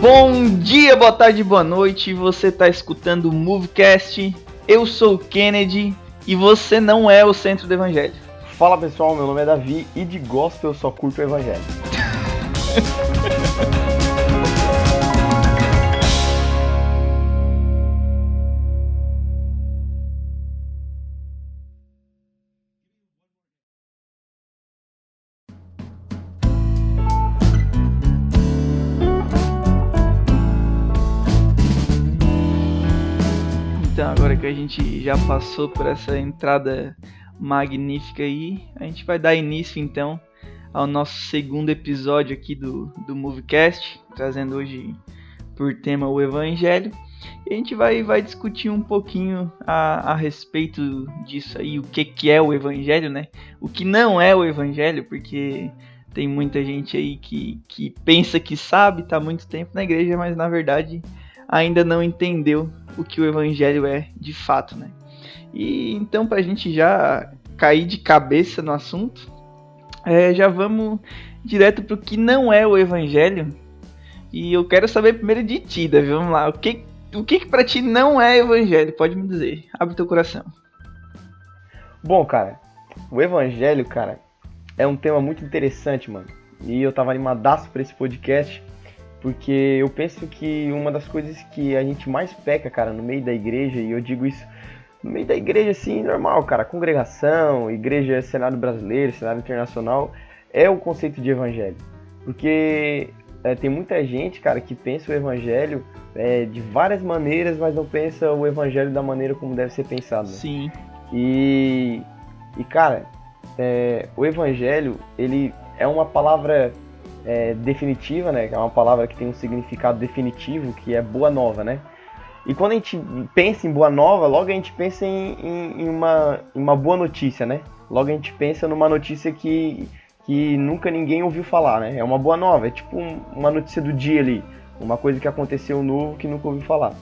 Bom dia, boa tarde, boa noite. Você está escutando o Movecast. Eu sou o Kennedy e você não é o centro do evangelho. Fala pessoal, meu nome é Davi e de gospel eu só curto o evangelho. que a gente já passou por essa entrada magnífica aí, a gente vai dar início então ao nosso segundo episódio aqui do, do Movecast, trazendo hoje por tema o Evangelho. E a gente vai, vai discutir um pouquinho a, a respeito disso aí, o que, que é o Evangelho, né? O que não é o Evangelho, porque tem muita gente aí que, que pensa que sabe, tá muito tempo na igreja, mas na verdade ainda não entendeu o que o evangelho é de fato, né? E então para a gente já cair de cabeça no assunto, é, já vamos direto pro que não é o evangelho. E eu quero saber primeiro de ti, Davi. Vamos lá. O que o que, que para ti não é evangelho? Pode me dizer. Abre teu coração. Bom, cara, o evangelho, cara, é um tema muito interessante, mano. E eu tava animadaço pra esse podcast porque eu penso que uma das coisas que a gente mais peca, cara, no meio da igreja, e eu digo isso no meio da igreja, assim, normal, cara, congregação, igreja, cenário brasileiro, cenário internacional, é o conceito de evangelho. Porque é, tem muita gente, cara, que pensa o evangelho é, de várias maneiras, mas não pensa o evangelho da maneira como deve ser pensado. Né? Sim. E, e cara, é, o evangelho, ele é uma palavra é, definitiva, né? É uma palavra que tem um significado definitivo, que é boa nova, né? E quando a gente pensa em boa nova, logo a gente pensa em, em, em, uma, em uma boa notícia, né? Logo a gente pensa numa notícia que, que nunca ninguém ouviu falar, né? É uma boa nova, é tipo um, uma notícia do dia ali, uma coisa que aconteceu novo que nunca ouviu falar.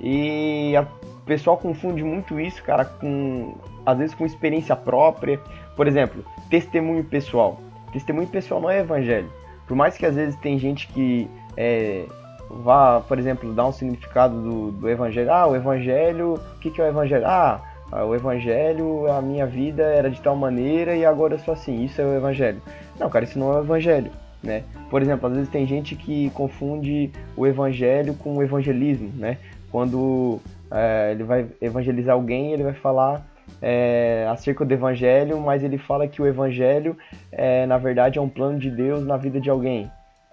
E a, o pessoal confunde muito isso, cara, com às vezes com experiência própria. Por exemplo, testemunho pessoal. Testemunho pessoal não é evangelho. Por mais que às vezes tem gente que é, vá, por exemplo, dar um significado do, do evangelho. Ah, o evangelho, o que, que é o evangelho? Ah, o evangelho, a minha vida era de tal maneira e agora eu sou assim. Isso é o evangelho. Não, cara, isso não é o evangelho. Né? Por exemplo, às vezes tem gente que confunde o evangelho com o evangelismo, né? Quando é, ele vai evangelizar alguém, ele vai falar é, acerca do evangelho, mas ele fala que o evangelho, é, na verdade, é um plano de Deus na vida de alguém.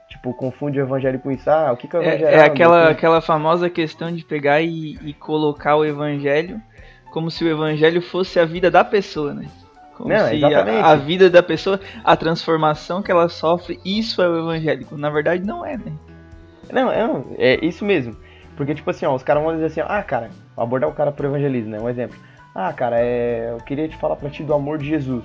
Tipo, confunde o evangelho com isso. Ah, o que, que é o evangelho? É, é aquela, aquela famosa questão de pegar e, e, colocar o evangelho como se o evangelho fosse a vida da pessoa, né? Como Não, se. A, a, vida da pessoa, a transformação que ela sofre, isso é o evangélico. Na verdade, não é, né? Não, é, é isso mesmo. Porque, tipo assim, ó, os caras vão dizer assim, ah, cara, abordar o cara pro evangelismo, né? Um exemplo. Ah, cara, é, eu queria te falar para ti do amor de Jesus.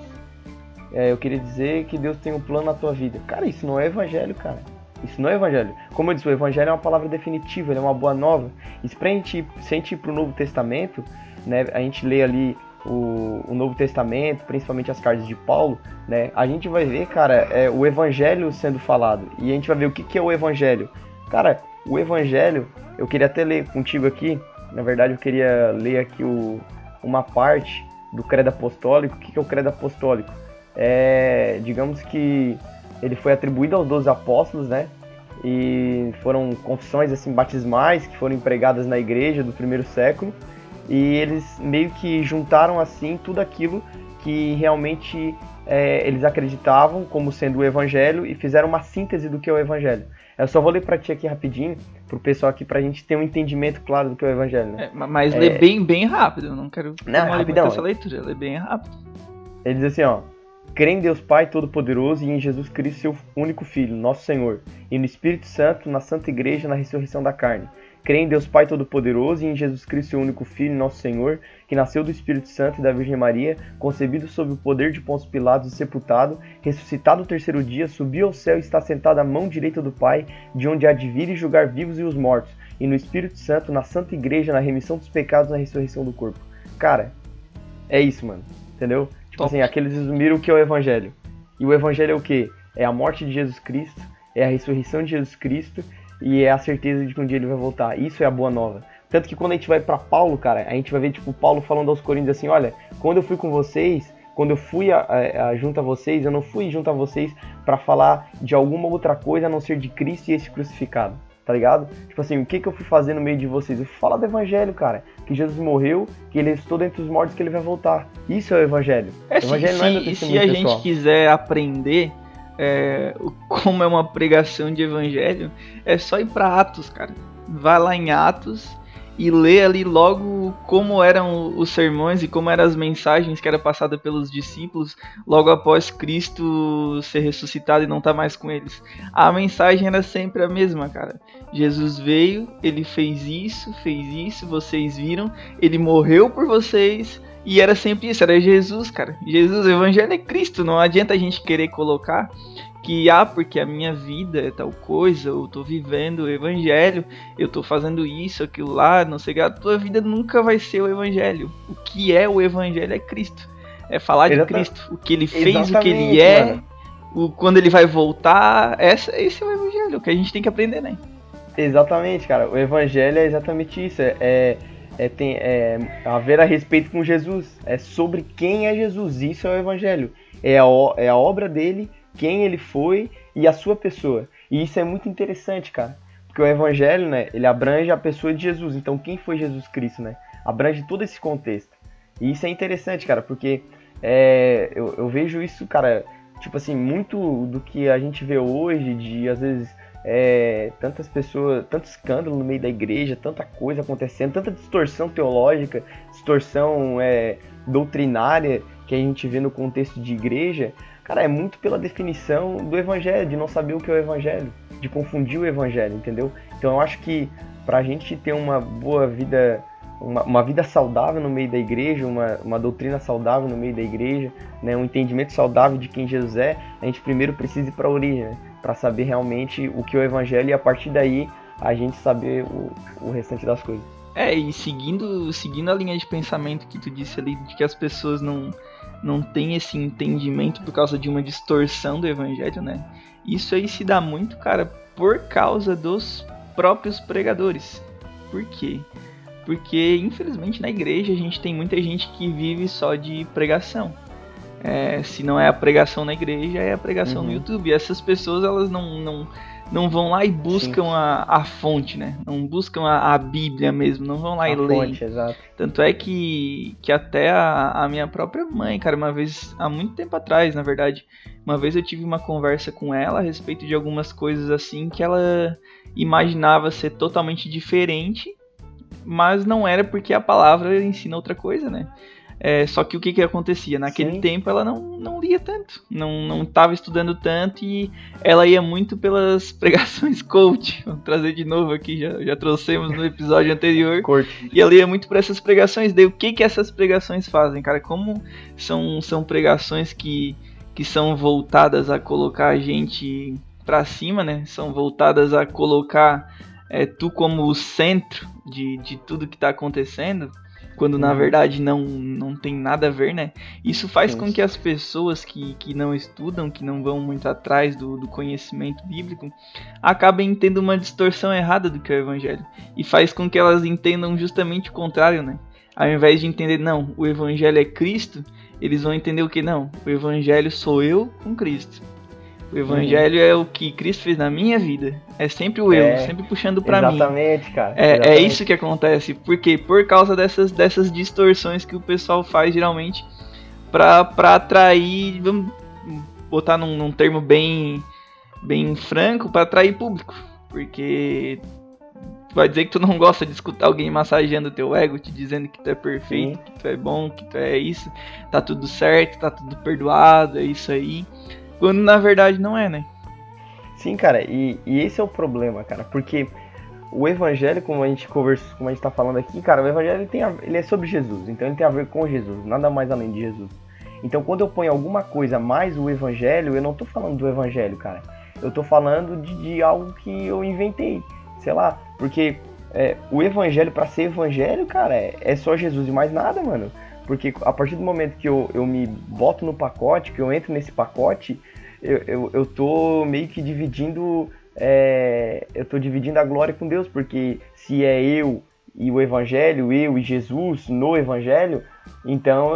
É, eu queria dizer que Deus tem um plano na tua vida. Cara, isso não é evangelho, cara. Isso não é evangelho. Como eu disse, o evangelho é uma palavra definitiva, é uma boa nova. E se, a gente, se a gente ir pro Novo Testamento, né, a gente lê ali o, o, Novo Testamento, principalmente as cartas de Paulo, né, a gente vai ver, cara, é, o evangelho sendo falado. E a gente vai ver o que, que é o evangelho. Cara, o evangelho, eu queria até ler contigo aqui, na verdade eu queria ler aqui o, uma parte do credo apostólico. O que é o credo apostólico? É, digamos que ele foi atribuído aos 12 apóstolos, né? E foram confissões assim batismais que foram empregadas na igreja do primeiro século. E eles meio que juntaram assim tudo aquilo que realmente é, eles acreditavam como sendo o evangelho e fizeram uma síntese do que é o evangelho. Eu só vou ler para ti aqui rapidinho, pro pessoal aqui, pra gente ter um entendimento claro do que é o evangelho, né? É, mas é... lê bem, bem rápido, eu não quero não, rapidão. essa leitura, lê bem rápido. Ele diz assim, ó, crê em Deus Pai Todo-Poderoso e em Jesus Cristo, seu único Filho, nosso Senhor, e no Espírito Santo, na Santa Igreja, na ressurreição da carne Crê em Deus Pai Todo-Poderoso e em Jesus Cristo, seu único Filho, nosso Senhor, que nasceu do Espírito Santo e da Virgem Maria, concebido sob o poder de Pôncio Pilatos e sepultado, ressuscitado no terceiro dia, subiu ao céu e está sentado à mão direita do Pai, de onde há de vir e julgar vivos e os mortos. e no Espírito Santo, na Santa Igreja, na remissão dos pecados, na ressurreição do corpo. Cara, é isso, mano. Entendeu? Tipo Top. assim, aqueles resumiram o que é o Evangelho. E o Evangelho é o quê? É a morte de Jesus Cristo, é a ressurreição de Jesus Cristo e é a certeza de que um dia ele vai voltar. Isso é a boa nova. Tanto que quando a gente vai para Paulo, cara, a gente vai ver tipo Paulo falando aos Coríntios assim, olha, quando eu fui com vocês, quando eu fui a, a, a, junto a vocês, eu não fui junto a vocês para falar de alguma outra coisa a não ser de Cristo e esse crucificado, tá ligado? Tipo assim, o que que eu fui fazer no meio de vocês? Eu fui falar do evangelho, cara, que Jesus morreu, que ele estou entre os mortos, que ele vai voltar. Isso é o evangelho. É, o evangelho se, não é e se a gente quiser aprender é, como é uma pregação de evangelho, é só ir para Atos, cara. Vai lá em Atos e ler ali logo como eram os sermões e como eram as mensagens que era passada pelos discípulos logo após Cristo ser ressuscitado e não estar tá mais com eles. A mensagem era sempre a mesma, cara. Jesus veio, ele fez isso, fez isso, vocês viram, ele morreu por vocês, e era sempre isso, era Jesus, cara. Jesus, o evangelho é Cristo, não adianta a gente querer colocar que ah, porque a minha vida é tal coisa, eu tô vivendo o evangelho, eu tô fazendo isso, aquilo lá, não sei o que, a tua vida nunca vai ser o evangelho. O que é o evangelho é Cristo. É falar de Cristo, o que ele fez, Exatamente, o que ele é, o, quando ele vai voltar, essa, esse é o evangelho, que a gente tem que aprender, né? Exatamente, cara. O evangelho é exatamente isso. É, é, é, tem, é haver a respeito com Jesus. É sobre quem é Jesus. Isso é o evangelho. É a, é a obra dele quem ele foi e a sua pessoa. E isso é muito interessante, cara. Porque o evangelho, né, ele abrange a pessoa de Jesus. Então, quem foi Jesus Cristo, né? Abrange todo esse contexto. E isso é interessante, cara, porque é, eu, eu vejo isso, cara, tipo assim, muito do que a gente vê hoje, de às vezes é, tantas pessoas, tanto escândalo no meio da igreja, tanta coisa acontecendo, tanta distorção teológica, distorção é, doutrinária que a gente vê no contexto de igreja, Cara, é muito pela definição do evangelho, de não saber o que é o evangelho, de confundir o evangelho, entendeu? Então eu acho que pra gente ter uma boa vida, uma, uma vida saudável no meio da igreja, uma, uma doutrina saudável no meio da igreja, né, um entendimento saudável de quem Jesus é, a gente primeiro precisa ir pra origem, né, para saber realmente o que é o evangelho e a partir daí a gente saber o, o restante das coisas. É, e seguindo, seguindo a linha de pensamento que tu disse ali, de que as pessoas não não tem esse entendimento por causa de uma distorção do evangelho, né? Isso aí se dá muito, cara, por causa dos próprios pregadores. Por quê? Porque, infelizmente, na igreja a gente tem muita gente que vive só de pregação. É, se não é a pregação na igreja, é a pregação uhum. no YouTube. E essas pessoas, elas não, não, não vão lá e buscam a, a fonte, né? Não buscam a, a Bíblia mesmo, não vão lá a e leem. Tanto é que, que até a, a minha própria mãe, cara, uma vez, há muito tempo atrás, na verdade, uma vez eu tive uma conversa com ela a respeito de algumas coisas assim que ela imaginava ser totalmente diferente, mas não era porque a palavra ensina outra coisa, né? É, só que o que, que acontecia? Naquele Sim. tempo ela não, não lia tanto, não, não estava estudando tanto e ela ia muito pelas pregações coach. Vou trazer de novo aqui, já, já trouxemos no episódio anterior. Corte. E ela ia muito para essas pregações. Daí o que, que essas pregações fazem, cara? Como são, são pregações que, que são voltadas a colocar a gente para cima, né? São voltadas a colocar é, tu como o centro de, de tudo que está acontecendo quando na uhum. verdade não, não tem nada a ver, né? Isso faz com que as pessoas que, que não estudam, que não vão muito atrás do, do conhecimento bíblico, acabem tendo uma distorção errada do que é o evangelho. E faz com que elas entendam justamente o contrário, né? Ao invés de entender, não, o evangelho é Cristo, eles vão entender o que? Não, o evangelho sou eu com Cristo. O evangelho uhum. é o que Cristo fez na minha vida. É sempre o eu, é, sempre puxando para mim. Exatamente, cara. É, é exatamente. é isso que acontece. Porque por causa dessas, dessas distorções que o pessoal faz geralmente pra, pra atrair, vamos botar num, num termo bem, bem franco, para atrair público. Porque vai dizer que tu não gosta de escutar alguém massageando teu ego, te dizendo que tu é perfeito, Sim. que tu é bom, que tu é isso, tá tudo certo, tá tudo perdoado, é isso aí. Quando na verdade não é, né? Sim, cara, e, e esse é o problema, cara, porque o evangelho, como a gente conversa, como a gente tá falando aqui, cara, o evangelho ele, tem a, ele é sobre Jesus, então ele tem a ver com Jesus, nada mais além de Jesus. Então quando eu ponho alguma coisa mais o evangelho, eu não tô falando do evangelho, cara. Eu tô falando de, de algo que eu inventei, sei lá, porque é, o evangelho, para ser evangelho, cara, é, é, só Jesus e mais nada, mano. Porque a partir do momento que eu, eu me boto no pacote, que eu entro nesse pacote, eu, eu, eu tô meio que dividindo. É, eu tô dividindo a glória com Deus, porque se é eu e o evangelho, eu e Jesus no evangelho, então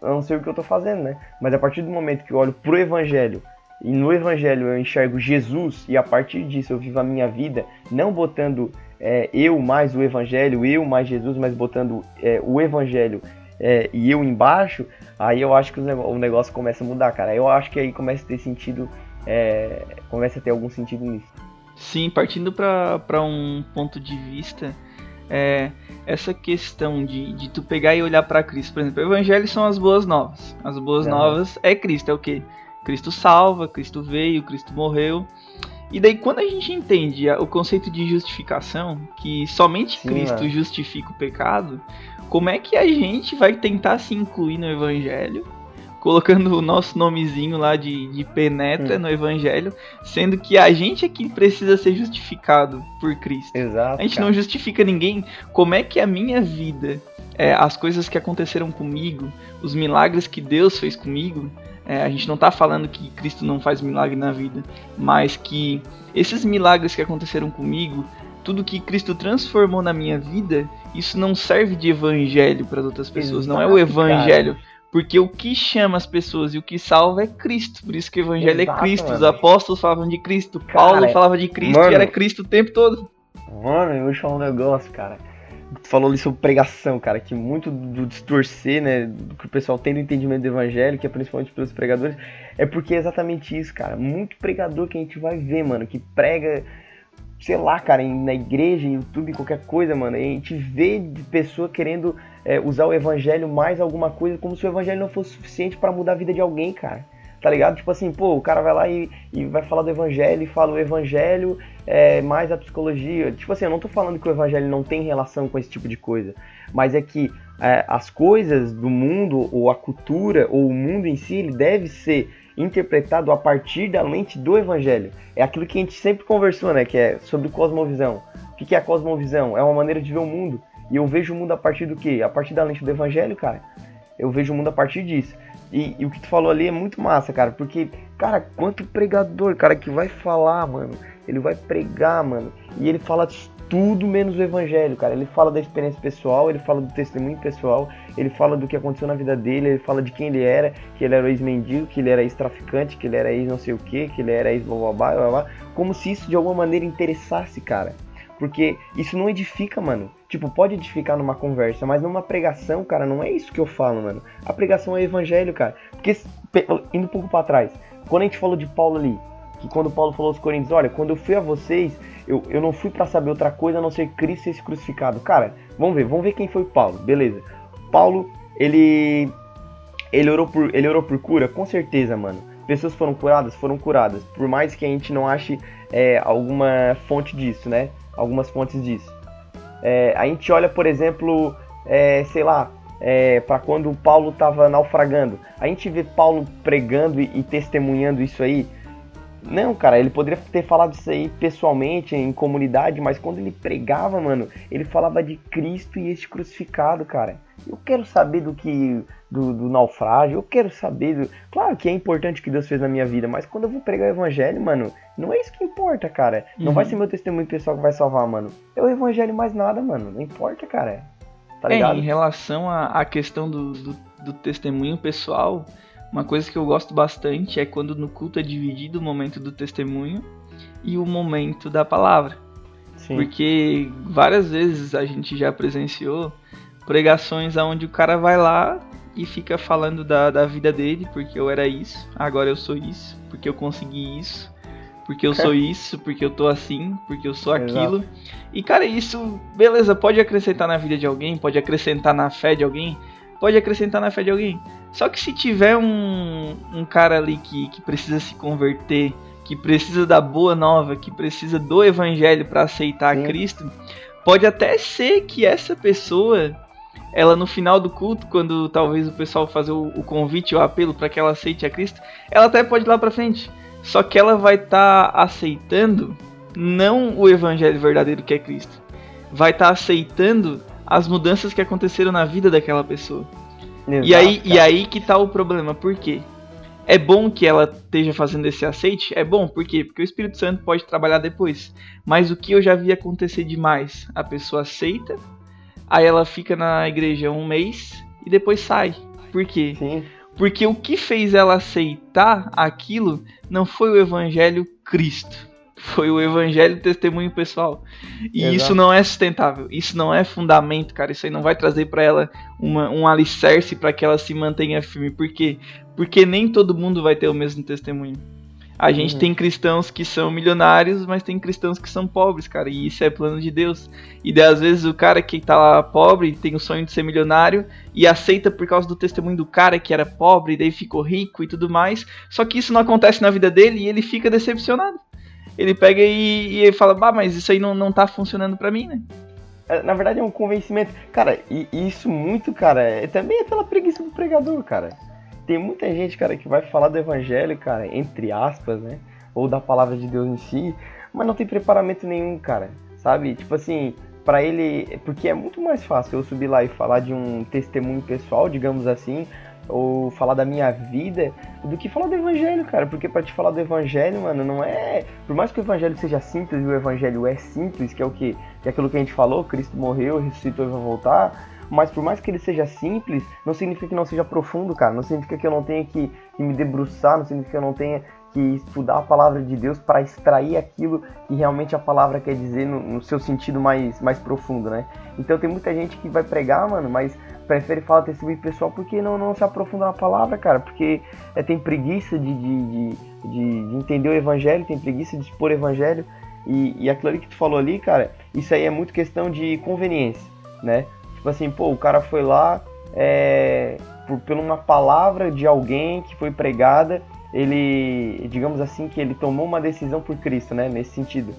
eu não sei o que eu tô fazendo, né? Mas a partir do momento que eu olho pro evangelho e no evangelho eu enxergo Jesus e a partir disso eu vivo a minha vida, não botando é, eu mais o evangelho, eu mais Jesus, mas botando é, o evangelho é, e eu embaixo, aí eu acho que o negócio começa a mudar, cara. Eu acho que aí começa a ter sentido, é, começa a ter algum sentido nisso. Sim, partindo para um ponto de vista, é, essa questão de, de tu pegar e olhar para Cristo, por exemplo, o Evangelho são as boas novas. As boas novas é Cristo, é o que? Cristo salva, Cristo veio, Cristo morreu. E daí quando a gente entende o conceito de justificação, que somente Sim, Cristo é. justifica o pecado, como é que a gente vai tentar se incluir no evangelho, colocando o nosso nomezinho lá de, de penetra hum. no evangelho, sendo que a gente é que precisa ser justificado por Cristo. Exato. A gente cara. não justifica ninguém. Como é que a minha vida, é, as coisas que aconteceram comigo, os milagres que Deus fez comigo, é, a gente não está falando que Cristo não faz milagre na vida, mas que esses milagres que aconteceram comigo tudo que Cristo transformou na minha vida, isso não serve de evangelho para outras pessoas, não é o evangelho. Porque o que chama as pessoas e o que salva é Cristo. Por isso que o evangelho é é Cristo. Os apóstolos falavam de Cristo. Cara, Paulo falava de Cristo mano, e era Cristo o tempo todo. Mano, eu vou te falar um negócio, cara. Falou ali sobre pregação, cara, que muito do distorcer, né, que o pessoal tem do entendimento do evangelho, que é principalmente pelos pregadores, é porque é exatamente isso, cara. Muito pregador que a gente vai ver, mano, que prega sei lá, cara, na igreja, YouTube, qualquer coisa, mano. a gente vê de pessoa querendo é, usar o evangelho mais alguma coisa, como se o evangelho não fosse suficiente para mudar a vida de alguém, cara. Tá ligado? Tipo assim, pô, o cara vai lá e, e vai falar do evangelho e fala o evangelho é, mais a psicologia. Tipo assim, eu não tô falando que o evangelho não tem relação com esse tipo de coisa, mas é que é, as coisas do mundo, ou a cultura, ou o mundo em si, ele deve ser interpretado a partir da lente do evangelho. É aquilo que a gente sempre conversou, né? Que é sobre cosmovisão. O que é a cosmovisão? É uma maneira de ver o mundo. E eu vejo o mundo a partir do quê? A partir da lente do evangelho, cara. Eu vejo o mundo a partir disso. E, e, o que tu falou ali é muito massa, cara, porque, cara, quanto pregador, cara, que vai falar, mano, ele vai pregar, mano, e ele fala tudo menos o evangelho, cara. Ele fala da experiência pessoal, ele fala do testemunho pessoal, ele fala do que aconteceu na vida dele, ele fala de quem ele era, que ele era ex-mendigo, que ele era ex-traficante, que ele era ex não sei o que, que ele era ex blá blá blá blá, como se isso de alguma maneira interessasse, cara. Porque isso não edifica, mano. Tipo, pode edificar numa conversa, mas numa pregação, cara, não é isso que eu falo, mano. A pregação é evangelho, cara. Porque, indo um pouco para trás, quando a gente falou de Paulo ali, que quando Paulo falou aos Coríntios, olha, quando eu fui a vocês, eu, eu não fui para saber outra coisa a não ser Cristo ser crucificado. Cara, vamos ver, vamos ver quem foi Paulo, beleza. Paulo, ele ele orou por ele orou por cura, com certeza, mano. Pessoas foram curadas, foram curadas. Por mais que a gente não ache é, alguma fonte disso, né? Algumas fontes disso. É, a gente olha, por exemplo, é, sei lá, é, para quando Paulo estava naufragando. A gente vê Paulo pregando e, e, testemunhando isso aí. Não, cara, ele poderia ter falado isso aí pessoalmente, em comunidade, mas quando ele pregava, mano, ele falava de Cristo e este crucificado, cara. Eu quero saber do que. Do, do, naufrágio, eu quero saber. Do... Claro que é importante o que Deus fez na minha vida, mas quando eu vou pregar o evangelho, mano, não é isso que importa, cara. Não vai uhum. ser meu testemunho pessoal que vai salvar, mano. É o evangelho mais nada, mano. Não importa, cara. Tá ligado? É, em relação à questão do, do, do testemunho pessoal, uma coisa que eu gosto bastante é quando no culto é dividido o momento do testemunho e o momento da palavra. Sim. Porque várias vezes a gente já presenciou pregações onde o cara vai lá e fica falando da, da vida dele, porque eu era isso, agora eu sou isso, porque eu consegui isso, porque eu sou isso, porque eu tô assim, porque eu sou aquilo. Exato. E cara, isso, beleza, pode acrescentar na vida de alguém, pode acrescentar na fé de alguém, pode acrescentar na fé de alguém. Só que se tiver um, um cara ali que, que precisa se converter, que precisa da boa nova, que precisa do evangelho para aceitar Sim. Cristo, pode até ser que essa pessoa, ela no final do culto, quando talvez o pessoal fazer o, o convite, o apelo para que ela aceite a Cristo, ela até pode ir lá para frente. Só que ela vai estar tá aceitando não o evangelho verdadeiro que é Cristo, vai estar tá aceitando as mudanças que aconteceram na vida daquela pessoa. Exato, e, aí, e aí que tá o problema, por quê? É bom que ela esteja fazendo esse aceite? É bom, por quê? Porque o Espírito Santo pode trabalhar depois. Mas o que eu já vi acontecer demais? A pessoa aceita, aí ela fica na igreja um mês e depois sai. Por quê? Sim. Porque o que fez ela aceitar aquilo não foi o Evangelho Cristo foi o evangelho testemunho pessoal. E Exato. isso não é sustentável, isso não é fundamento, cara. Isso aí não vai trazer para ela uma, um alicerce para que ela se mantenha firme. Por quê? Porque nem todo mundo vai ter o mesmo testemunho. A gente uhum. tem cristãos que são milionários, mas tem cristãos que são pobres, cara. E isso é plano de Deus. E daí, às vezes o cara que tá lá pobre tem o sonho de ser milionário e aceita por causa do testemunho do cara que era pobre, e daí ficou rico e tudo mais. Só que isso não acontece na vida dele e ele fica decepcionado ele pega e, e fala, bah, mas isso aí não, não tá funcionando pra mim, né? É, na verdade é um convencimento. Cara, e isso muito, cara, é também é pela preguiça do pregador, cara. Tem muita gente, cara, que vai falar do evangelho, cara, entre aspas, né? Ou da palavra de Deus em si, mas não tem preparamento nenhum, cara. Sabe? Tipo assim, para ele. Porque é muito mais fácil eu subir lá e falar de um testemunho pessoal, digamos assim, ou falar da minha vida do que falar do evangelho, cara. Porque para te falar do evangelho, mano, não é. Por mais que o evangelho seja simples o evangelho é simples, que é o que, que é aquilo que a gente falou, Cristo morreu, ressuscitou e vai voltar. Mas por mais que ele seja simples, não significa que não seja profundo, cara. Não significa que eu não tenha que, que me debruçar, não significa que eu não tenha que estudar a palavra de Deus para extrair aquilo que realmente a palavra quer dizer no, no, seu sentido mais, mais profundo, né? Então tem muita gente que vai pregar, mano, mas prefere falar testemunho pessoal porque não, não se aprofunda na palavra, cara, porque é, tem preguiça de, de, de, de, entender o evangelho, tem preguiça de expor o evangelho, e, e aquilo ali que tu falou ali, cara, isso aí é muito questão de conveniência, né? Tipo assim, pô, o cara foi lá é, por, por uma palavra de alguém que foi pregada, ele, digamos assim, que ele tomou uma decisão por Cristo, né? Nesse sentido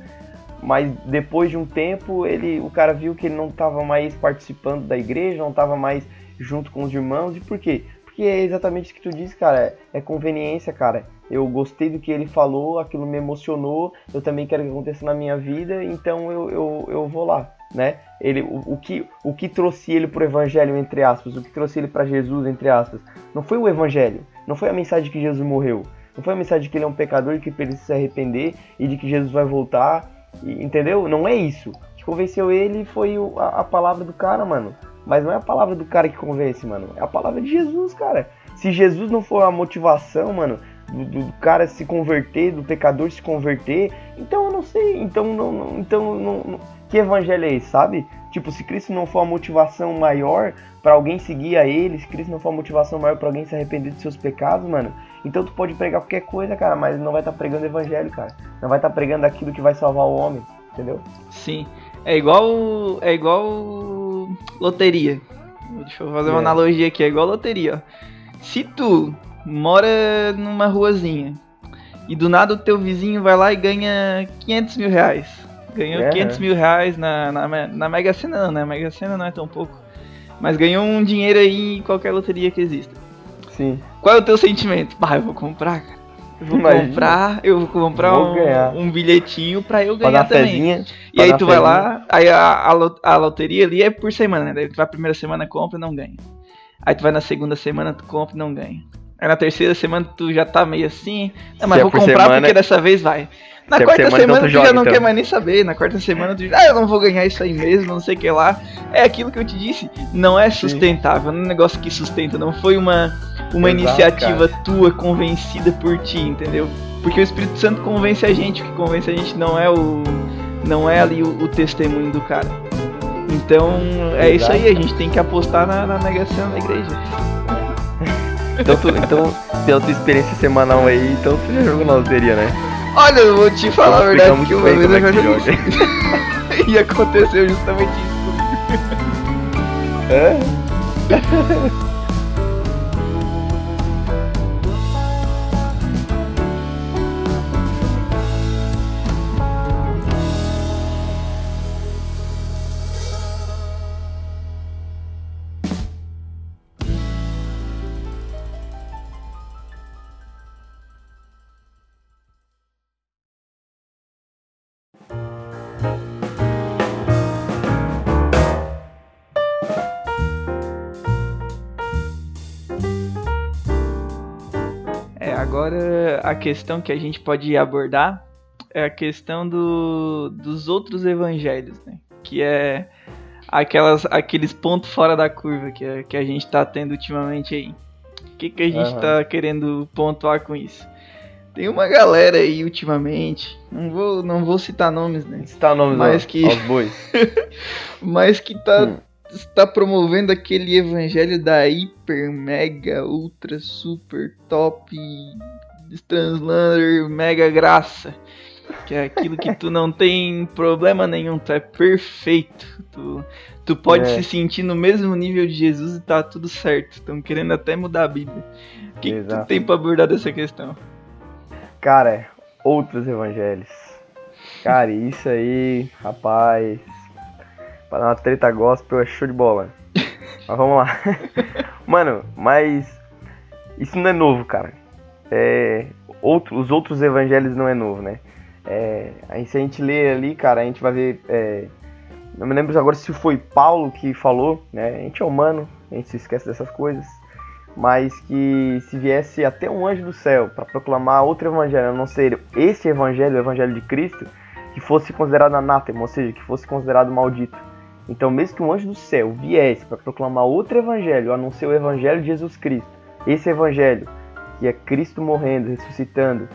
mas depois de um tempo ele o cara viu que ele não estava mais participando da igreja, não estava mais junto com os irmãos. E por quê? Porque é exatamente isso que tu disse, cara. É conveniência, cara. Eu gostei do que ele falou, aquilo me emocionou. Eu também quero que aconteça na minha vida, então eu, eu, eu vou lá, né? Ele, o, o, que, o que trouxe ele pro evangelho, entre aspas, o que trouxe ele para Jesus, entre aspas, não foi o evangelho, não foi a mensagem que Jesus morreu, não foi a mensagem de que ele é um pecador e que precisa se arrepender e de que Jesus vai voltar Entendeu? Não é isso. O que convenceu ele foi o, a, a, palavra do cara, mano. Mas não é a palavra do cara que convence, mano. É a palavra de Jesus, cara. Se Jesus não for a motivação, mano, do, do cara se converter, do pecador se converter, então eu não sei. Então não, não então não, não, que evangelho é esse, sabe? Tipo, se Cristo não for a motivação maior para alguém seguir a ele, se Cristo não for a motivação maior para alguém se arrepender de seus pecados, mano, então tu pode pregar qualquer coisa, cara, mas não vai estar tá pregando evangelho, cara. Não vai estar tá pregando aquilo que vai salvar o homem, entendeu? Sim. É igual. É igual. Loteria. Deixa eu fazer uma é. analogia aqui, é igual loteria, ó. Se tu mora numa ruazinha e do nada o teu vizinho vai lá e ganha 500 mil reais. Ganhou é. 500 mil reais na, na, na Mega Sena, não, né? Mega Sena não é tão pouco. Mas ganhou um dinheiro aí em qualquer loteria que exista. Sim. Qual é o teu sentimento? Bah, eu vou comprar, cara. Eu vou Imagina. comprar, eu vou comprar vou um, um, bilhetinho pra eu ganhar pra também. Fezinha, e aí tu vai lá, aí a, a, a, loteria ali é por semana, né? Daí tu vai a primeira semana, compra e não ganha. Aí tu vai na segunda semana, tu compra e não ganha. Aí na terceira semana tu já tá meio assim, não, mas é vou comprar semana, porque dessa vez vai. Na quarta semana, semana tu, já não então. quer mais nem saber. Na quarta semana tu ah, eu não vou ganhar isso aí mesmo, não sei o que lá. É aquilo que eu te disse, não é sustentável, não é um negócio que sustenta, não foi uma, uma Exato, iniciativa tua convencida por ti, entendeu? Porque o Espírito Santo convence a gente, o que convence a gente não é o não é ali o, o testemunho do cara. Então é isso aí, a gente tem que apostar na, na negação da igreja. Então, tu, então, pela tua experiência semanal aí, então tu já jogou na loteria, né? Olha, eu vou te falar a verdade que uma vez eu já joguei. e aconteceu justamente isso. É? questão que a gente pode abordar é a questão do, dos outros evangelhos, né? Que é aquelas, aqueles pontos fora da curva que, é, que a gente tá tendo ultimamente aí. O que, que a gente uhum. tá querendo pontuar com isso? Tem uma galera aí ultimamente, não vou, não vou citar nomes, né? Citar nomes mas que aos bois. mas que tá hum. está promovendo aquele evangelho da hiper, mega, ultra, super, top, translander, mega graça. Que é aquilo que tu não tem problema nenhum, tu é perfeito. Tu, tu pode é. se sentir no mesmo nível de Jesus e tá tudo certo. Estão querendo até mudar a Bíblia. O que, que tu tem pra abordar dessa questão? Cara, outros evangelhos. Cara, isso aí, rapaz. Para uma treta gospel é show de bola. mas vamos lá. Mano, mas isso não é novo, cara. É, outro, os outros evangelhos não é novo, né? É, aí se a gente lê ali, cara, a gente vai ver. É, não me lembro agora se foi Paulo que falou, né? A gente é humano, a gente se esquece dessas coisas mas que se viesse até um anjo do céu para proclamar outro evangelho, a não ser esse evangelho, o evangelho de Cristo, que fosse considerado anátema, ou seja, que fosse considerado maldito. Então, mesmo que um anjo do céu viesse para proclamar outro evangelho, a não ser o evangelho de Jesus Cristo, esse evangelho, que é Cristo morrendo, ressuscitando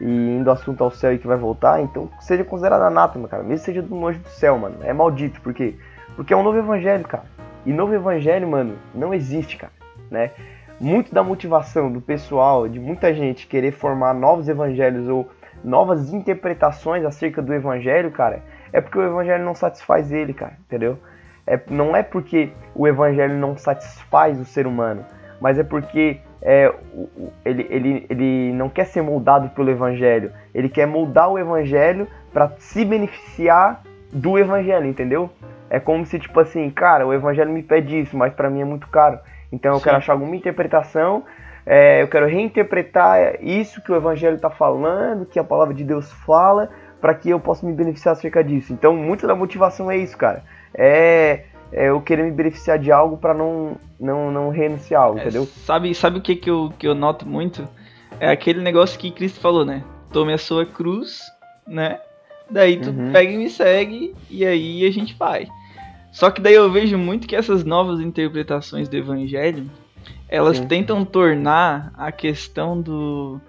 e indo assunto ao céu e que vai voltar, então seja considerado anátema, cara. Mesmo seja do anjo do céu, mano. É maldito, por quê? Porque é um novo evangelho, cara. E novo evangelho, mano, não existe, cara, né? muito da motivação do pessoal, de muita gente querer formar novos evangelhos ou novas interpretações acerca do evangelho, cara, é porque o evangelho não satisfaz ele, cara, entendeu? É, não é porque o evangelho não satisfaz o ser humano, mas é porque é, ele, ele, ele não quer ser moldado pelo evangelho, ele quer moldar o evangelho para se beneficiar do evangelho, entendeu? É como se, tipo assim, cara, o evangelho me pede isso, mas para mim é muito caro. Então eu Sim. quero achar alguma interpretação, é, eu quero reinterpretar isso que o Evangelho está falando, que a palavra de Deus fala, para que eu possa me beneficiar acerca disso. Então, muito da motivação é isso, cara. É, é eu querer me beneficiar de algo para não, não, não renunciar algo, é, entendeu? Sabe, sabe o que, que, eu, que eu noto muito? É aquele negócio que Cristo falou, né? Tome a sua cruz, né? Daí tu uhum. pega e me segue, e aí a gente vai. Só que daí eu vejo muito que essas novas interpretações do evangelho, elas Sim. tentam tornar a questão do,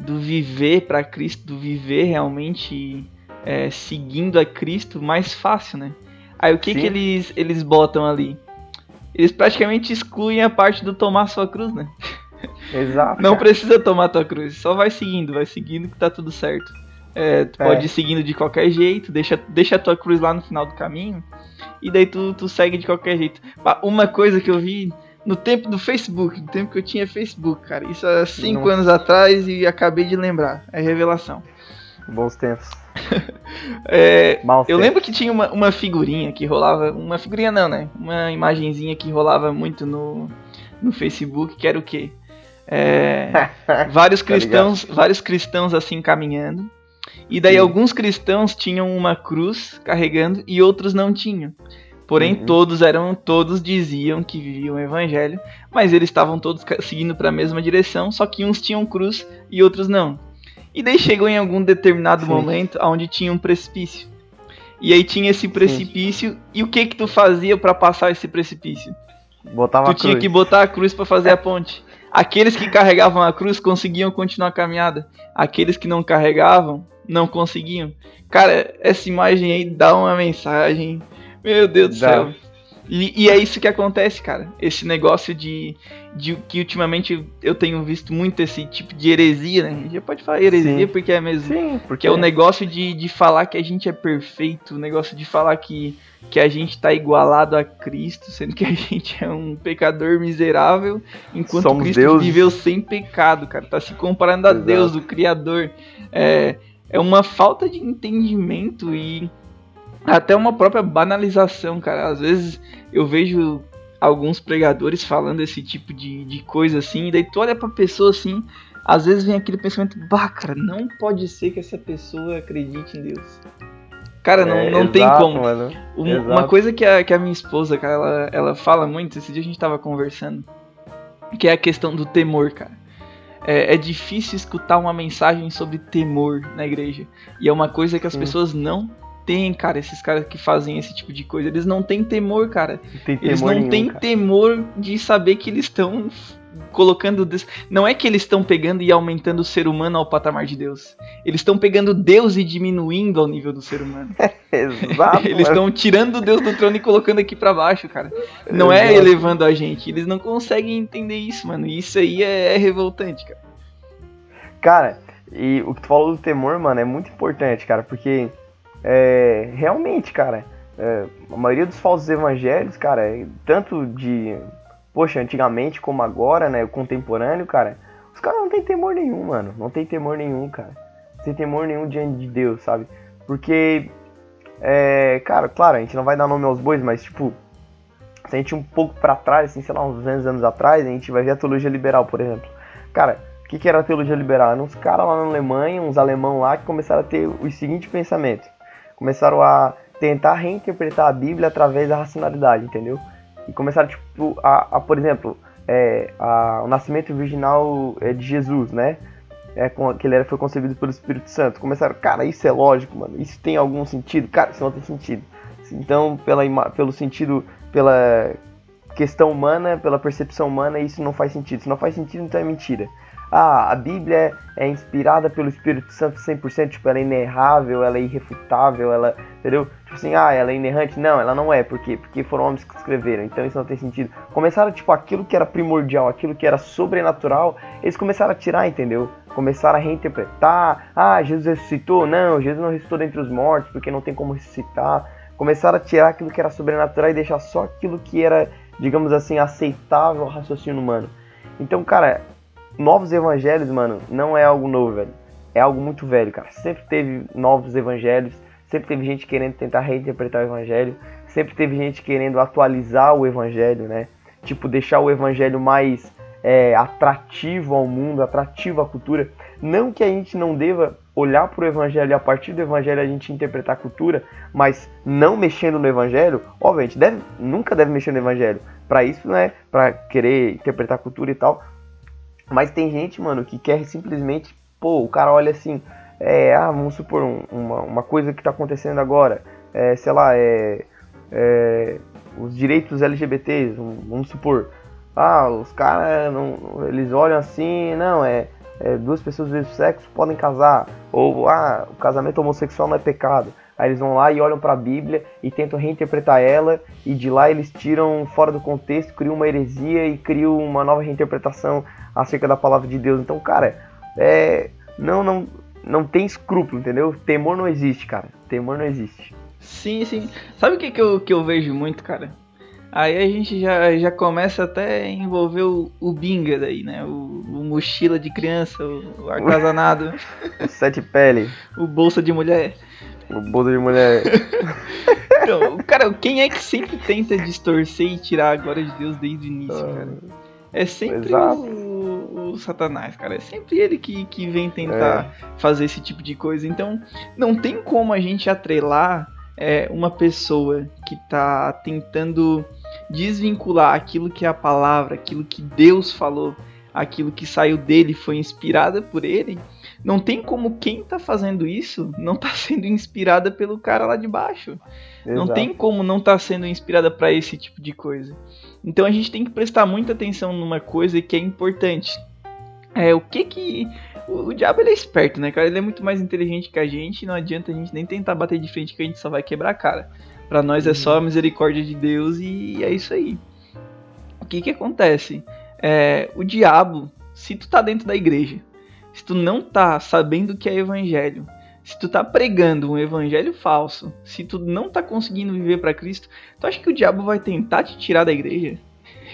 do viver para Cristo, do viver realmente é, seguindo a Cristo mais fácil, né? Aí o que, que eles, eles botam ali? Eles praticamente excluem a parte do tomar sua cruz, né? Exato. Não precisa tomar tua cruz, só vai seguindo, vai seguindo que tá tudo certo. É, tu é. pode ir seguindo de qualquer jeito, deixa, deixa a tua cruz lá no final do caminho e daí tu, tu segue de qualquer jeito. Uma coisa que eu vi no tempo do Facebook, no tempo que eu tinha Facebook, cara, isso há cinco Nossa. anos atrás e acabei de lembrar, é revelação. Bons tempos. É, eu lembro que tinha uma, uma figurinha que rolava, uma figurinha não, né? Uma imagenzinha que rolava muito no, no Facebook, que era o quê? É, vários tá cristãos, tá vários cristãos assim caminhando e daí Sim. alguns cristãos tinham uma cruz carregando e outros não tinham. Porém, uhum. todos eram, todos diziam que viviam o evangelho, mas eles estavam todos seguindo para a mesma direção, só que uns tinham cruz e outros não. E daí chegou em algum determinado Sim. momento onde tinha um precipício. E aí tinha esse precipício, Sim. e o que que tu fazia para passar esse precipício? Botava tu tinha que botar a cruz para fazer a ponte. Aqueles que carregavam a cruz conseguiam continuar a caminhada. Aqueles que não carregavam não conseguiam. Cara, essa imagem aí dá uma mensagem. Meu Deus do dá. céu. E, e, é isso que acontece, cara. Esse negócio de, de que ultimamente eu tenho visto muito esse tipo de heresia, né? Já pode falar heresia Sim. porque é mesmo. Sim, porque é o negócio de, de falar que a gente é perfeito, o negócio de falar que, que a gente tá igualado a Cristo, sendo que a gente é um pecador miserável, enquanto Somos Cristo Deus. viveu sem pecado, cara. Tá se comparando a Exato. Deus, o Criador. É, é uma falta de entendimento e até uma própria banalização, cara. Às vezes eu vejo alguns pregadores falando esse tipo de, de coisa assim, e daí tu olha pra pessoa assim, às vezes vem aquele pensamento, bah, cara, não pode ser que essa pessoa acredite em Deus. Cara, não, é, não exato, tem como. Uma, uma, coisa que a, que a minha esposa, cara, ela, ela fala muito, esse dia a gente tava conversando, que é a questão do temor, cara. é, é, difícil escutar uma mensagem sobre temor na igreja. E é uma coisa que as Sim. pessoas não têm, cara. Esses caras que fazem esse tipo de coisa, eles não têm temor, cara. Tem temor eles não têm temor de saber que eles estão colocando. Não é que eles estão pegando e aumentando o ser humano ao patamar de Deus. Eles estão pegando Deus e diminuindo ao nível do ser humano. Exato. eles estão tirando Deus do trono e colocando aqui para baixo, cara. Não é Exato. é elevando a gente. Eles não conseguem entender isso, mano. E isso aí é, é revoltante, cara. Cara, e o que tu falou do temor, mano, é muito importante, cara, porque é, realmente, cara, é, a maioria dos falsos evangelhos, cara, é, tanto de poxa, antigamente como agora, né, o contemporâneo, cara, os caras não tem temor nenhum, mano. Não tem temor nenhum, cara. Não tem temor nenhum diante de Deus, sabe? Porque, é, cara, claro, a gente não vai dar nome aos bois, mas, tipo, se a gente um pouco para trás, assim, sei lá, uns 200 anos atrás, a gente vai ver a teologia liberal, por exemplo. Cara, o que, que era a teologia liberal? Eram uns caras lá na Alemanha, uns alemão lá, que começaram a ter o seguinte pensamento. Começaram a tentar reinterpretar a Bíblia através da racionalidade, entendeu? e começaram, tipo, a, a por exemplo, é, a, o nascimento virginal é, de Jesus, né? É, com, que ele era, foi concebido pelo Espírito Santo. Começaram, cara, isso é lógico, mano. Isso tem algum sentido? Cara, isso não tem sentido. Então, pela, pelo sentido, pela questão humana, pela percepção humana, isso não faz sentido. Se não faz sentido, então é mentira ah, a Bíblia é inspirada pelo Espírito Santo 100%, tipo, ela é inerrável, ela é irrefutável, ela, entendeu? Tipo assim, ah, ela é inerrante. Não, ela não é, por quê? Porque foram homens que escreveram, então isso não tem sentido. Começaram, tipo, aquilo que era primordial, aquilo que era sobrenatural, eles começaram a tirar, entendeu? Começaram a reinterpretar, ah, Jesus ressuscitou? Não, Jesus não ressuscitou dentre os mortos, porque não tem como ressuscitar. Começaram a tirar aquilo que era sobrenatural e deixar só aquilo que era, digamos assim, aceitável ao raciocínio humano. Então, cara, novos evangelhos, mano, não é algo novo, velho. É algo muito velho, cara. Sempre teve novos evangelhos, sempre teve gente querendo tentar reinterpretar o evangelho, sempre teve gente querendo atualizar o evangelho, né? Tipo, deixar o evangelho mais é, atrativo ao mundo, atrativo à cultura. Não que a gente não deva olhar para o evangelho e a partir do evangelho a gente interpretar a cultura, mas não mexendo no evangelho, obviamente, deve, nunca deve mexer no evangelho. Para isso, né, para querer interpretar a cultura e tal, mas tem gente, mano, que quer simplesmente, pô, o cara olha assim, é, ah, vamos supor, um, uma, uma coisa que tá acontecendo agora, é, sei lá, é, é os direitos LGBTs, vamos supor, ah, os caras, eles olham assim, não, é, é, duas pessoas do mesmo sexo podem casar, ou, ah, o casamento homossexual não é pecado. Aí eles vão lá e olham para a Bíblia e tentam reinterpretar ela, e de lá eles tiram fora do contexto, criam uma heresia e criam uma nova reinterpretação acerca da palavra de Deus. Então, cara, é, não, não, não tem escrúpulo, entendeu? Temor não existe, cara. Temor não existe. Sim, sim. Sabe o que, que, eu, que eu vejo muito, cara? Aí a gente já, já começa até a envolver o, o Binga daí, né? O, o mochila de criança, o, o artesanato. o sete pele. O bolsa de mulher. O bolsa de mulher. então, cara, quem é que sempre tenta distorcer e tirar a glória de Deus desde o início, ah, cara? É sempre o, o Satanás, cara. É sempre ele que, que vem tentar é. fazer esse tipo de coisa. Então, não tem como a gente atrelar é, uma pessoa que tá tentando desvincular aquilo que é a palavra, aquilo que Deus falou, aquilo que saiu dele foi inspirada por ele. Não tem como quem tá fazendo isso não tá sendo inspirada pelo cara lá de baixo. Exato. Não tem como não tá sendo inspirada para esse tipo de coisa. Então a gente tem que prestar muita atenção numa coisa que é importante. É, o que que. O, o, diabo ele é esperto, né, cara? Ele é muito mais inteligente que a gente. Não adianta a gente nem tentar bater de frente que a gente só vai quebrar a cara. Pra nós é só a uhum. misericórdia de Deus e é isso aí. O que que acontece? É, o diabo, se tu tá dentro da igreja, se tu não tá sabendo o que é evangelho, se tu tá pregando um evangelho falso, se tu não tá conseguindo viver para Cristo, tu acha que o diabo vai tentar te tirar da igreja?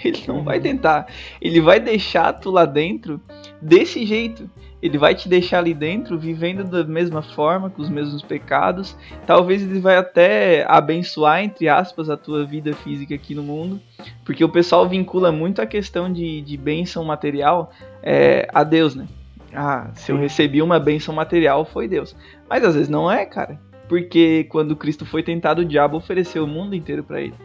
Ele não vai tentar. Ele vai deixar tu lá dentro desse jeito. Ele vai te deixar ali dentro vivendo da mesma forma, com os mesmos pecados. Talvez ele vai até abençoar, entre aspas, a tua vida física aqui no mundo. Porque o pessoal vincula muito a questão de, de bênção material é, a Deus, né? Ah, se eu recebi uma bênção material, foi Deus. Mas às vezes não é, cara. Porque quando Cristo foi tentado, o diabo ofereceu o mundo inteiro para ele.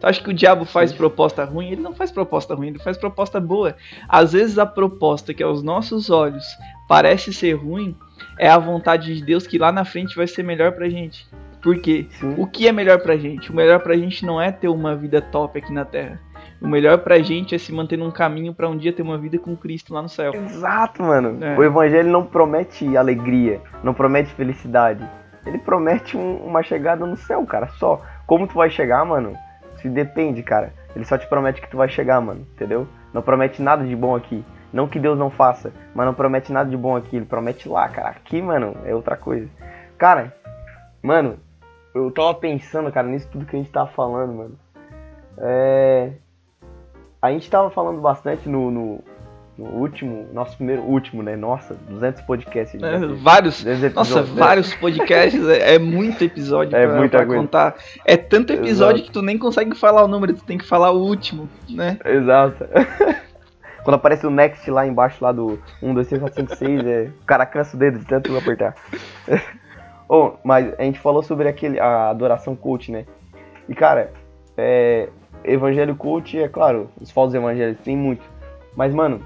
Tu acha que o diabo faz proposta ruim? Ele não faz proposta ruim, ele faz proposta boa. Às vezes a proposta que aos nossos olhos parece ser ruim é a vontade de Deus que lá na frente vai ser melhor pra gente. Por quê? Sim. O que é melhor pra gente? O melhor pra gente não é ter uma vida top aqui na terra. O melhor pra gente é se manter num caminho pra um dia ter uma vida com Cristo lá no céu. Exato, mano. É. O evangelho não promete alegria, não promete felicidade. Ele promete um- uma chegada no céu, cara. Só. Como tu vai chegar, mano? Se depende, cara. Ele só te promete que tu vai chegar, mano. Entendeu? Não promete nada de bom aqui. Não que Deus não faça, mas não promete nada de bom aqui. Ele promete lá, cara. Aqui, mano, é outra coisa. Cara, mano, eu tava pensando, cara, nisso tudo que a gente tava falando, mano. É. A gente tava falando bastante no, no, no último, nosso primeiro último, né? Nossa, 200 podcasts. É, vários. 200 Nossa, vários podcasts, é, é muito episódio É pra, muita pra coisa. contar. É tanto episódio Exato. que tu nem consegue falar o número, tu tem que falar o último, né? Exato. Quando aparece o next lá embaixo, lá do 1, 2, 3, 4, 5, 6, é... o cara cansa o dedo de tanto apertar. oh, mas a gente falou sobre aquele, a adoração coach, né? E cara, é... evangelho coach, é claro, os falsos evangélicos tem muito. Mas, mano,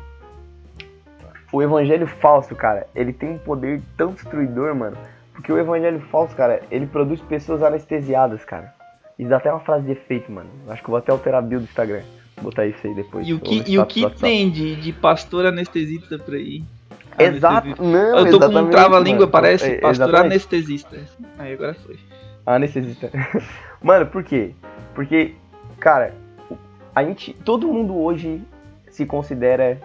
o evangelho falso, cara, ele tem um poder tão destruidor, mano. Porque o evangelho falso, cara, ele produz pessoas anestesiadas, cara. Isso dá até uma frase de efeito, mano. Acho que eu vou até alterar a bio do Instagram. Vou botar isso aí depois. E o que, e o que tem de, de pastor anestesista por aí? Exato, Anestesista. não, Eu tô com um trava-língua, parece É, pastor exatamente. anestesista. Aí agora foi. Anestesista. Mano, por quê? Porque, cara, a gente. Todo mundo hoje se considera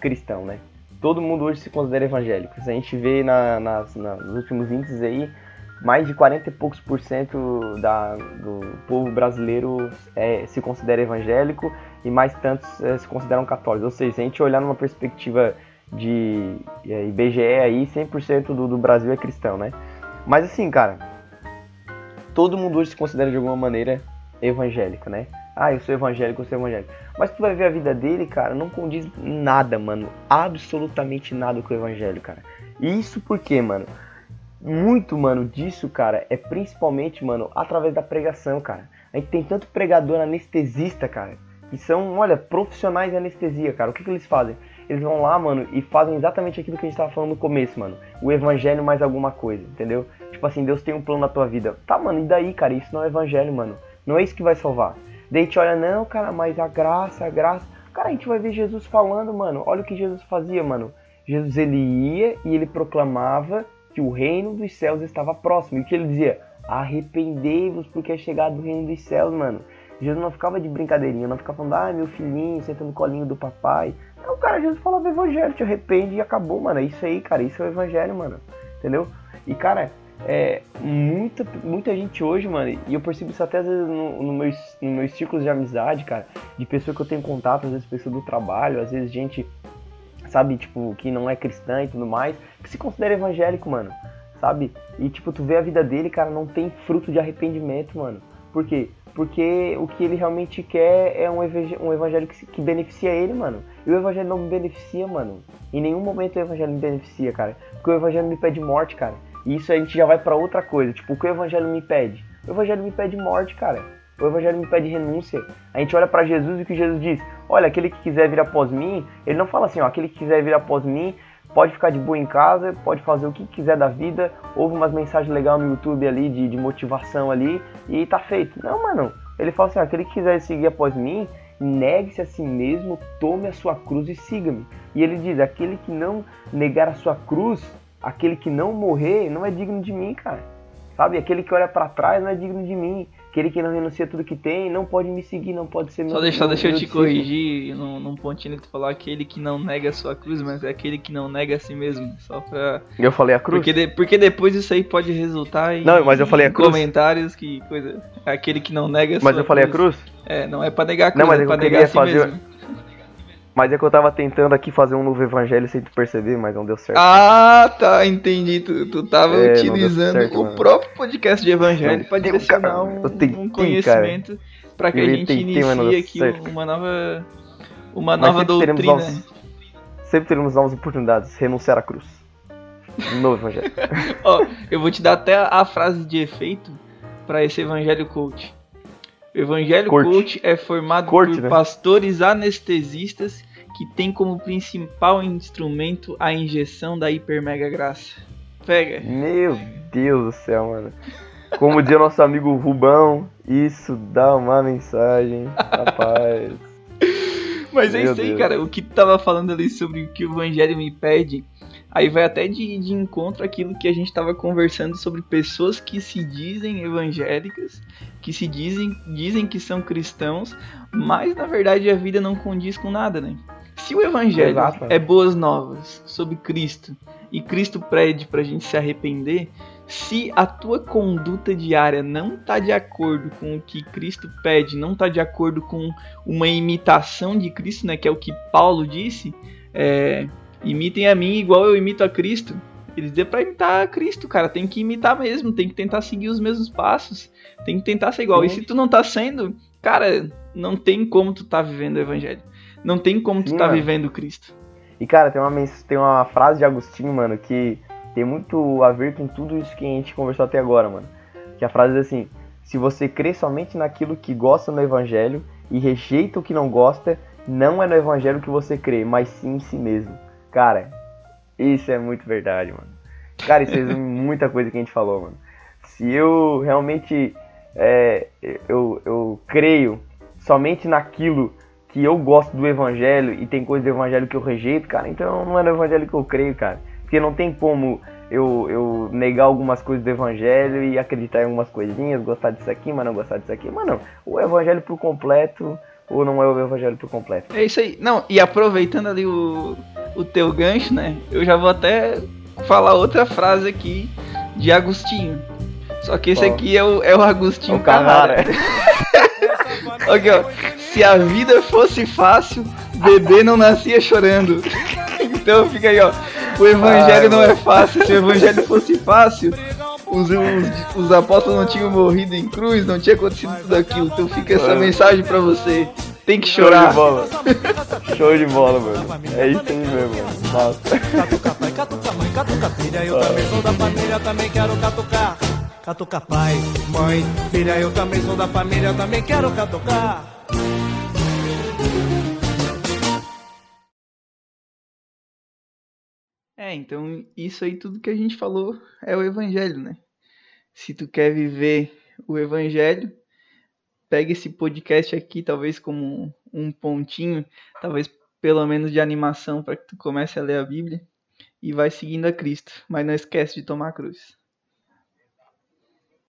cristão, né? Todo mundo hoje se considera evangélico. Se a gente vê na, nas, na- nos últimos índices aí, mais de 40 e poucos por cento da, do povo brasileiro é, se considera evangélico e mais tantos é, se consideram católicos. Ou seja, se a gente olhar numa perspectiva de é, IBGE aí, 100% do, do Brasil é cristão, né? Mas assim, cara, todo mundo hoje se considera de alguma maneira evangélico, né? Ah, eu sou evangélico, eu sou evangélico. Mas tu vai ver a vida dele, cara, não condiz nada, mano. Absolutamente nada com o evangelho, cara. Isso por quê, mano? Muito, mano, disso, cara, é principalmente, mano, através da pregação, cara. A gente tem tanto pregador anestesista, cara, que são, olha, profissionais de anestesia, cara. O que, que eles fazem? Eles vão lá, mano, e fazem exatamente aquilo que a gente tava falando no começo, mano. O evangelho mais alguma coisa, entendeu? Tipo assim, Deus tem um plano na tua vida. Tá, mano, e daí, cara? Isso não é evangelho, mano. Não é isso que vai salvar. Daí gente olha, não, cara, mas a graça, a graça. Cara, a gente vai ver Jesus falando, mano. Olha o que Jesus fazia, mano. Jesus ele ia e ele proclamava que o reino dos céus estava próximo. E o que ele dizia? Arrependei-vos porque é chegado o reino dos céus, mano. Jesus não ficava de brincadeirinha, não ficava falando, ah, meu filhinho, senta no colinho do papai. Não, cara, Jesus falava evangelho, te arrepende e acabou, mano. É isso aí, cara, isso é o evangelho, mano. Entendeu? E, cara, é, muita, muita gente hoje, mano, e eu percebo isso até às vezes no, no meus, no meus círculos de amizade, cara, de pessoa que eu tenho contato, às vezes pessoa do trabalho, às vezes gente, sabe, tipo, que não é cristã e tudo mais, que se considera evangélico, mano, sabe? E, tipo, tu vê a vida dele, cara, não tem fruto de arrependimento, mano. Por quê? Porque o que ele realmente quer é um evangel- um evangelho que, que beneficia ele, mano. E o evangelho não me beneficia, mano. Em nenhum momento o evangelho me beneficia, cara. Porque o evangelho me pede morte, cara. Isso a gente já vai pra outra coisa. Tipo, o que o evangelho me pede? O evangelho me pede morte, cara. O evangelho me pede renúncia. A gente olha pra Jesus e o que Jesus diz? Olha, aquele que quiser vir após mim, ele não fala assim, ó, aquele que quiser vir após mim, pode ficar de boa em casa, pode fazer o que quiser da vida, ouve umas mensagens legais no YouTube ali de, de motivação ali e tá feito. Não, mano. Ele fala assim, ó, aquele que quiser seguir após mim, negue-se a si mesmo, tome a sua cruz e siga-me. E ele diz, aquele que não negar a sua cruz, aquele que não morrer, não é digno de mim, cara. Sabe? Aquele que olha pra trás não é digno de mim. Aquele que não renuncia tudo que tem, não pode me seguir, não pode ser meu Só deixa, meu- deixa eu te corrigir num, num pontinho que tu falou aquele que não nega a sua cruz, mas é aquele que não nega a si mesmo. Só pra. Eu falei a cruz? Porque, de- porque depois isso aí pode resultar em, Não, mas eu falei a cruz. comentários que coisa. Aquele que não nega a Mas sua eu falei a cruz? É, não é pra negar a cruz, Não, mas é pra negar a si fazer- mesmo. Mas é que eu tava tentando aqui fazer um novo evangelho sem tu perceber, mas não deu certo. Ah, tá, entendi. Tu, tu tava É, utilizando certo, o mano. próprio podcast de evangelho deu, direcionar um, tentei, um conhecimento pra que a Eu gente tentei, inicie aqui certo. uma nova uma Mas nova doutrina. novos- Sempre teremos novas oportunidades. Renunciar à cruz. Um novo evangelho. Ó, eu vou te dar até a frase de efeito pra esse evangelho coach. O Evangelho Corte. Coach é formado Corte, por né? pastores anestesistas que tem como principal instrumento a injeção da hiper mega graça. Pega. Meu Deus do céu, mano. Como dizia nosso amigo Rubão, isso dá uma mensagem, rapaz. Mas é Meu isso aí, Deus. cara. O que tu tava falando ali sobre o que o Evangelho me pede, aí vai até de, de encontro aquilo que a gente tava conversando sobre pessoas que se dizem evangélicas, que se dizem, dizem que são cristãos, mas na verdade a vida não condiz com nada, né? Se o Evangelho Exato. é boas novas sobre Cristo e Cristo pede pra gente se arrepender, se a tua conduta diária não tá de acordo com o que Cristo pede, não tá de acordo com uma imitação de Cristo, né, que é o que Paulo disse, é, imitem a mim igual eu imito a Cristo. Eles deu pra imitar a Cristo, cara. Tem que imitar mesmo, tem que tentar seguir os mesmos passos, tem que tentar ser igual. E Sim. se tu não tá sendo, cara, não tem como tu tá vivendo o evangelho. Não tem como tu Sim, tá mano. vivendo Cristo. E cara, tem uma, tem uma frase de Agostinho, mano, que tem muito a ver com tudo isso que a gente conversou até agora, mano. Que a frase diz assim: Se você crê somente naquilo que gosta no evangelho e rejeita o que não gosta, não é no evangelho que você crê, mas sim em si mesmo. Cara, isso é muito verdade, mano. Cara, isso resume muita coisa que a gente falou, mano. Se eu realmente é, eu, eu creio somente naquilo que eu gosto do evangelho e tem coisa do evangelho que eu rejeito, cara, então não é no evangelho que eu creio, cara. Porque não tem como eu, eu negar algumas coisas do evangelho e acreditar em algumas coisinhas, gostar disso aqui, mas não gostar disso aqui. Mano, o evangelho por completo ou não é o evangelho por completo. É isso aí. Não, e aproveitando ali o, o teu gancho, né? Eu já vou até falar outra frase aqui de Agostinho. Só que esse aqui é o, é o Agostinho O Carrara. Carrara. Aqui, ó. Se a vida fosse fácil, bebê não nascia chorando. Então fica aí, ó. O evangelho Ai, não mano. é fácil. Se o evangelho fosse fácil, os, os, os apóstolos não tinham morrido em cruz, não tinha acontecido tudo aquilo. Então fica essa mensagem pra você. Tem que Show chorar. de bola. Show de bola, mano. É isso aí mesmo. Nossa. Catuca pai, catuca mãe, catuca filha, eu também sou da família, também quero catucar. Catuca pai, mãe, filha, eu também sou da família, eu também quero catucar. É, então isso aí tudo que a gente falou é o evangelho, né? Se tu quer viver o evangelho, pega esse podcast aqui talvez como um pontinho, talvez pelo menos de animação para que tu comece a ler a Bíblia e vai seguindo a Cristo, mas não esquece de tomar a cruz.